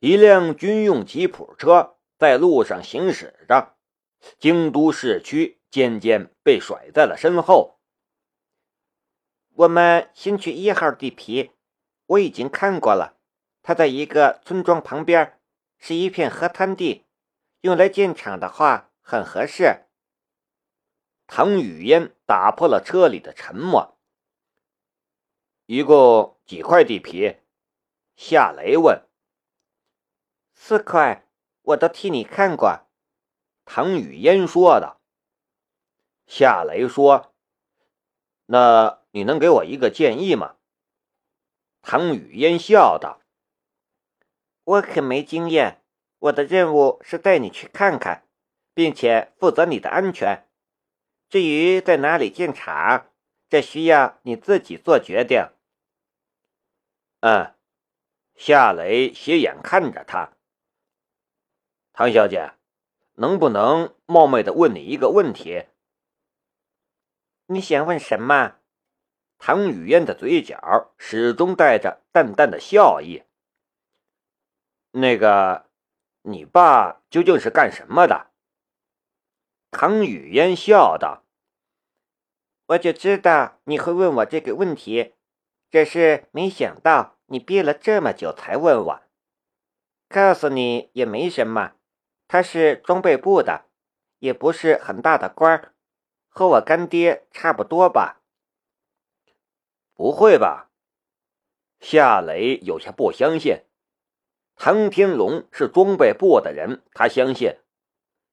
一辆军用吉普车在路上行驶着，京都市区渐渐被甩在了身后。我们先去一号地皮，我已经看过了，它在一个村庄旁边，是一片河滩地，用来建厂的话很合适。唐雨嫣打破了车里的沉默。一共几块地皮？夏雷问。四块，我都替你看过。唐雨嫣说的。夏雷说：“那你能给我一个建议吗？”唐雨嫣笑道：“我可没经验，我的任务是带你去看看，并且负责你的安全。至于在哪里建厂，这需要你自己做决定。”嗯，夏雷斜眼看着他。唐小姐，能不能冒昧的问你一个问题？你想问什么？唐雨嫣的嘴角始终带着淡淡的笑意。那个，你爸究竟是干什么的？唐雨嫣笑道：“我就知道你会问我这个问题，只是没想到你憋了这么久才问我。告诉你也没什么。”他是装备部的，也不是很大的官儿，和我干爹差不多吧？不会吧？夏雷有些不相信。唐天龙是装备部的人，他相信，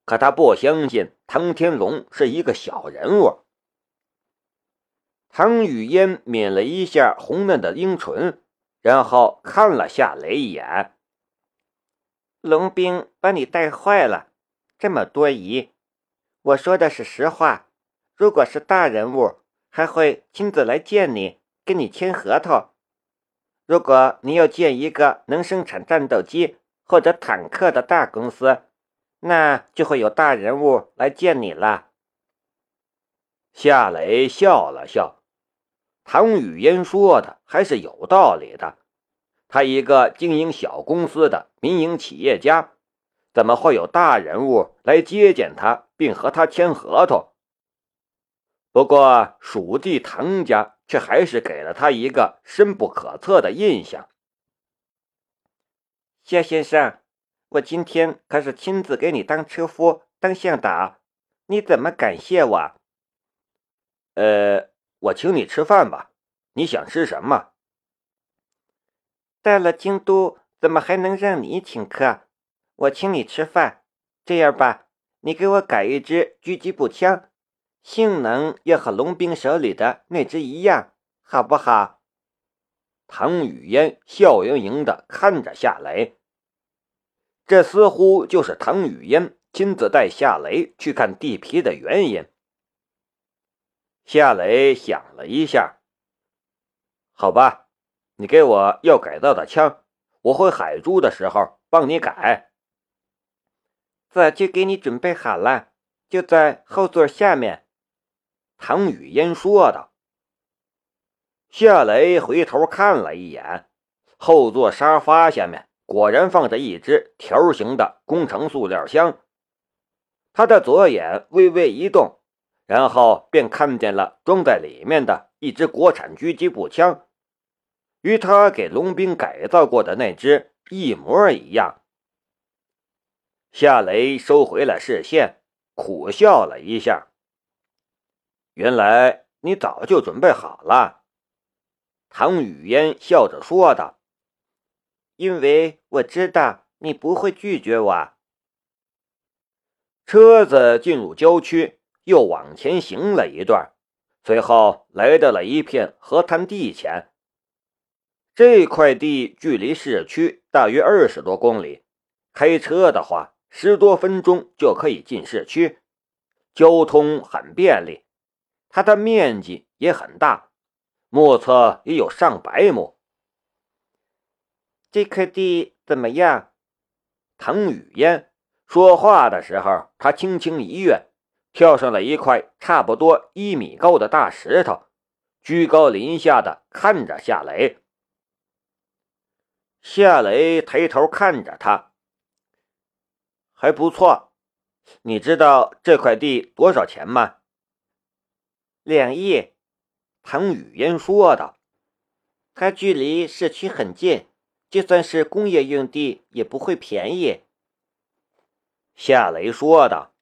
可他不相信唐天龙是一个小人物。唐雨嫣抿了一下红嫩的樱唇，然后看了夏雷一眼。龙兵把你带坏了，这么多疑。我说的是实话。如果是大人物，还会亲自来见你，跟你签合同。如果你要建一个能生产战斗机或者坦克的大公司，那就会有大人物来见你了。夏雷笑了笑，唐雨嫣说的还是有道理的。他一个经营小公司的民营企业家，怎么会有大人物来接见他，并和他签合同？不过蜀地唐家却还是给了他一个深不可测的印象。夏先生，我今天可是亲自给你当车夫、当向导，你怎么感谢我？呃，我请你吃饭吧，你想吃什么？到了京都，怎么还能让你请客？我请你吃饭。这样吧，你给我改一支狙击步枪，性能要和龙兵手里的那支一样，好不好？唐雨嫣笑盈盈的看着夏雷，这似乎就是唐雨嫣亲自带夏雷去看地皮的原因。夏雷想了一下，好吧。你给我要改造的枪，我回海珠的时候帮你改。早就给你准备好了，就在后座下面。”唐雨嫣说道。夏雷回头看了一眼，后座沙发下面果然放着一只条形的工程塑料箱。他的左眼微微一动，然后便看见了装在里面的一支国产狙击步枪。与他给龙兵改造过的那只一模一样。夏雷收回了视线，苦笑了一下。原来你早就准备好了，唐雨嫣笑着说道：“因为我知道你不会拒绝我。”车子进入郊区，又往前行了一段，随后来到了一片河滩地前。这块地距离市区大约二十多公里，开车的话十多分钟就可以进市区，交通很便利。它的面积也很大，目测也有上百亩。这块地怎么样？唐雨嫣说话的时候，他轻轻一跃，跳上了一块差不多一米高的大石头，居高临下的看着夏雷。夏雷抬头看着他，还不错。你知道这块地多少钱吗？两亿。唐雨嫣说道：“它距离市区很近，就算是工业用地也不会便宜。”夏雷说道：“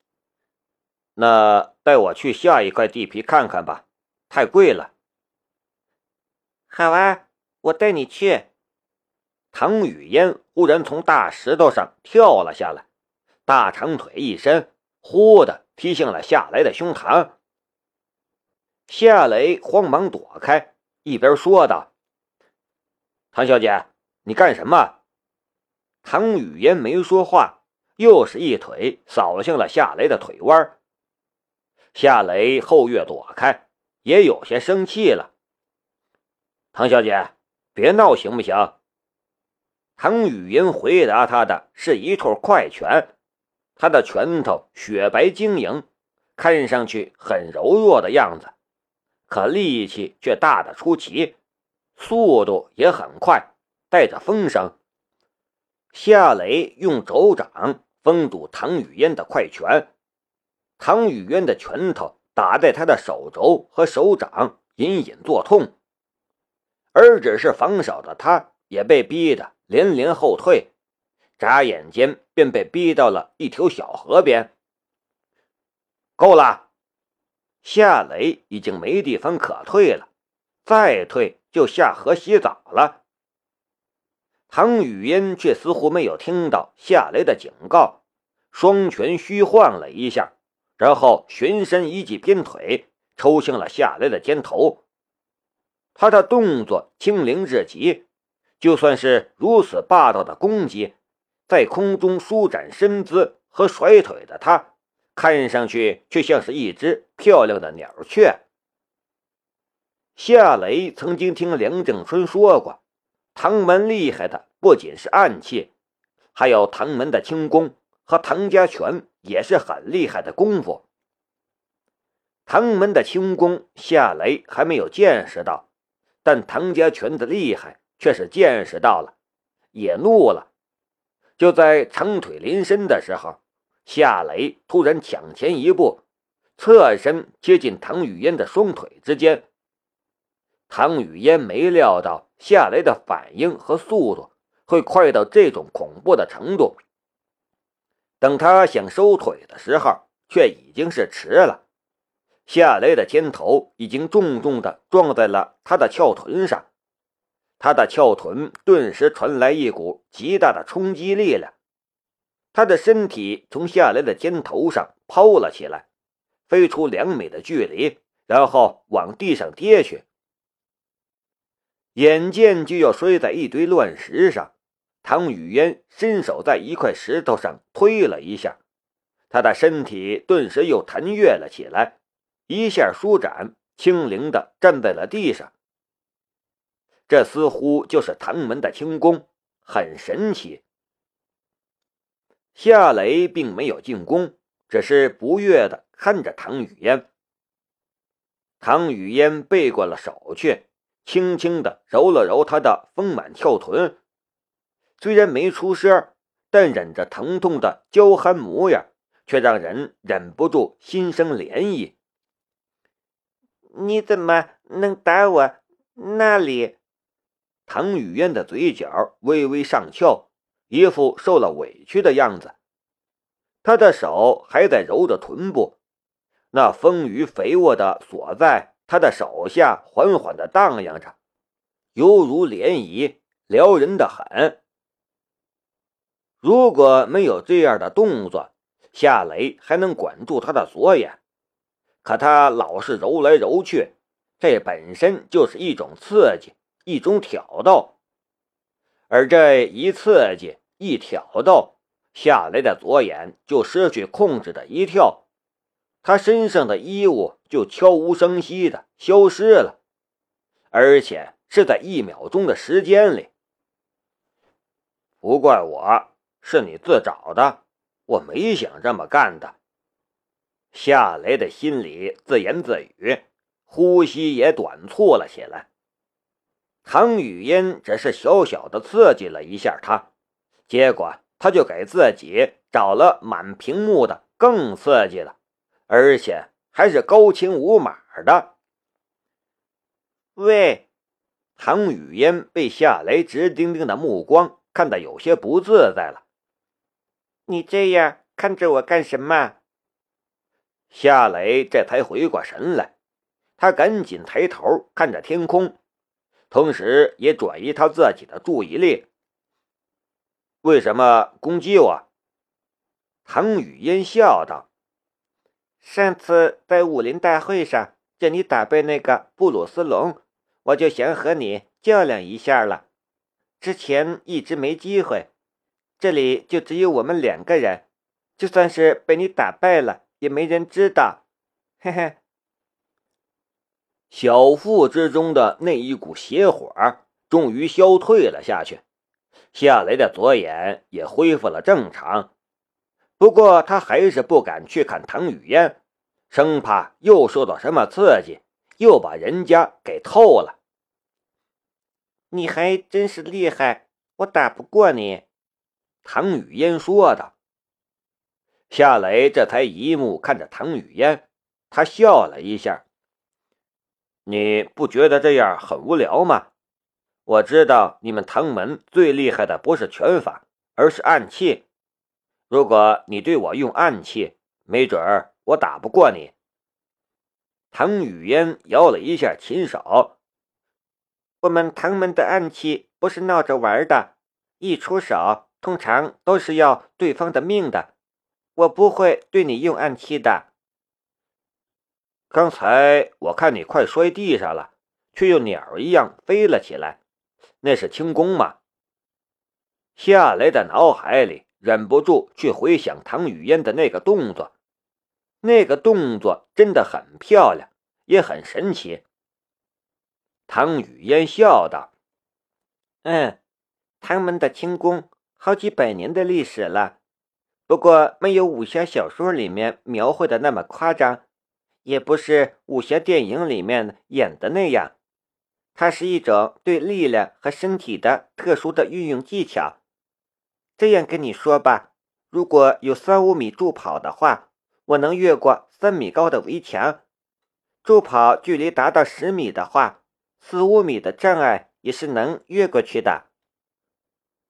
那带我去下一块地皮看看吧，太贵了。”好啊，我带你去。唐雨嫣忽然从大石头上跳了下来，大长腿一伸，呼的踢向了夏雷的胸膛。夏雷慌忙躲开，一边说道：“唐小姐，你干什么？”唐雨嫣没说话，又是一腿扫向了夏雷的腿弯。夏雷后跃躲开，也有些生气了。唐小姐，别闹行不行？唐雨嫣回答他的是一串快拳，他的拳头雪白晶莹，看上去很柔弱的样子。可力气却大得出奇，速度也很快，带着风声。夏雷用肘掌封堵唐雨嫣的快拳，唐雨嫣的拳头打在他的手肘和手掌，隐隐作痛。而只是防守的他，也被逼得连连后退，眨眼间便被逼到了一条小河边。够了！夏雷已经没地方可退了，再退就下河洗澡了。唐雨嫣却似乎没有听到夏雷的警告，双拳虚晃了一下，然后旋身一记鞭腿抽向了夏雷的肩头。他的动作轻灵至极，就算是如此霸道的攻击，在空中舒展身姿和甩腿的他。看上去却像是一只漂亮的鸟雀。夏雷曾经听梁正春说过，唐门厉害的不仅是暗器，还有唐门的轻功和唐家拳也是很厉害的功夫。唐门的轻功，夏雷还没有见识到，但唐家拳的厉害却是见识到了，也怒了。就在长腿临身的时候。夏雷突然抢前一步，侧身接近唐雨嫣的双腿之间。唐雨嫣没料到夏雷的反应和速度会快到这种恐怖的程度。等他想收腿的时候，却已经是迟了。夏雷的肩头已经重重的撞在了他的翘臀上，他的翘臀顿时传来一股极大的冲击力量。他的身体从下来的肩头上抛了起来，飞出两米的距离，然后往地上跌去。眼见就要摔在一堆乱石上，唐雨嫣伸手在一块石头上推了一下，他的身体顿时又弹跃了起来，一下舒展，轻灵的站在了地上。这似乎就是唐门的轻功，很神奇。夏雷并没有进攻，只是不悦的看着唐雨嫣。唐雨嫣背过了手去，轻轻的揉了揉他的丰满翘臀，虽然没出声，但忍着疼痛的娇憨模样，却让人忍不住心生怜意。你怎么能打我那里？唐雨嫣的嘴角微微上翘。一副受了委屈的样子，他的手还在揉着臀部，那丰腴肥沃的锁在他的手下缓缓的荡漾着，犹如涟漪，撩人的很。如果没有这样的动作，夏雷还能管住他的左眼，可他老是揉来揉去，这本身就是一种刺激，一种挑逗。而这一刺激、一挑逗，夏雷的左眼就失去控制的一跳，他身上的衣物就悄无声息的消失了，而且是在一秒钟的时间里。不怪我，是你自找的，我没想这么干的。夏雷的心里自言自语，呼吸也短促了起来。唐雨嫣只是小小的刺激了一下他，结果他就给自己找了满屏幕的更刺激的，而且还是高清无码的。喂，唐雨嫣被夏雷直盯盯的目光看得有些不自在了。你这样看着我干什么？夏雷这才回过神来，他赶紧抬头看着天空。同时，也转移他自己的注意力。为什么攻击我？唐雨嫣笑道：“上次在武林大会上见你打败那个布鲁斯龙，我就想和你较量一下了。之前一直没机会，这里就只有我们两个人，就算是被你打败了，也没人知道。嘿嘿。”小腹之中的那一股邪火终于消退了下去，夏雷的左眼也恢复了正常。不过他还是不敢去看唐雨嫣，生怕又受到什么刺激，又把人家给透了。你还真是厉害，我打不过你。”唐雨嫣说道。夏雷这才一目看着唐雨嫣，他笑了一下。你不觉得这样很无聊吗？我知道你们唐门最厉害的不是拳法，而是暗器。如果你对我用暗器，没准儿我打不过你。唐雨嫣摇了一下琴手。我们唐门的暗器不是闹着玩的，一出手通常都是要对方的命的。我不会对你用暗器的。刚才我看你快摔地上了，却又鸟一样飞了起来，那是轻功吗？夏雷的脑海里忍不住去回想唐雨嫣的那个动作，那个动作真的很漂亮，也很神奇。唐雨嫣笑道：“嗯，唐门的轻功好几百年的历史了，不过没有武侠小说里面描绘的那么夸张。”也不是武侠电影里面演的那样，它是一种对力量和身体的特殊的运用技巧。这样跟你说吧，如果有三五米助跑的话，我能越过三米高的围墙；助跑距离达到十米的话，四五米的障碍也是能越过去的。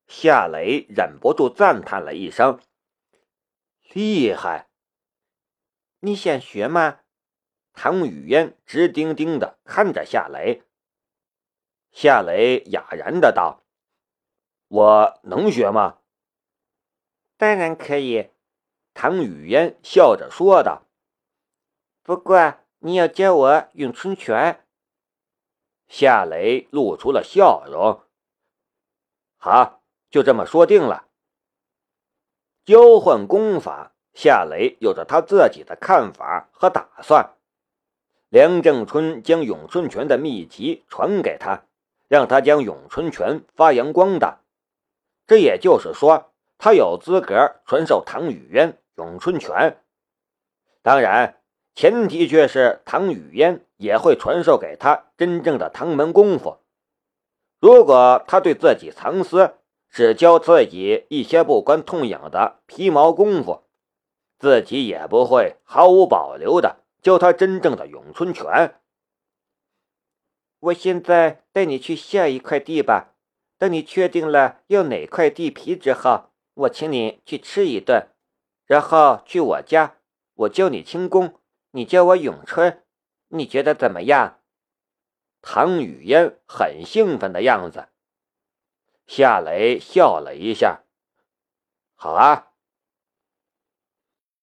夏雷忍不住赞叹了一声：“厉害！你想学吗？”唐雨嫣直盯盯的看着夏雷，夏雷哑然的道：“我能学吗？”“当然可以。”唐雨嫣笑着说道。“不过你要教我咏春拳。”夏雷露出了笑容。“好，就这么说定了。”交换功法，夏雷有着他自己的看法和打算。梁正春将咏春拳的秘籍传给他，让他将咏春拳发扬光大。这也就是说，他有资格传授唐雨嫣咏春拳。当然，前提却是唐雨嫣也会传授给他真正的唐门功夫。如果他对自己藏私，只教自己一些不关痛痒的皮毛功夫，自己也不会毫无保留的。教他真正的咏春拳。我现在带你去下一块地吧。等你确定了要哪块地皮之后，我请你去吃一顿，然后去我家，我教你轻功，你教我咏春，你觉得怎么样？唐雨嫣很兴奋的样子。夏雷笑了一下：“好啊，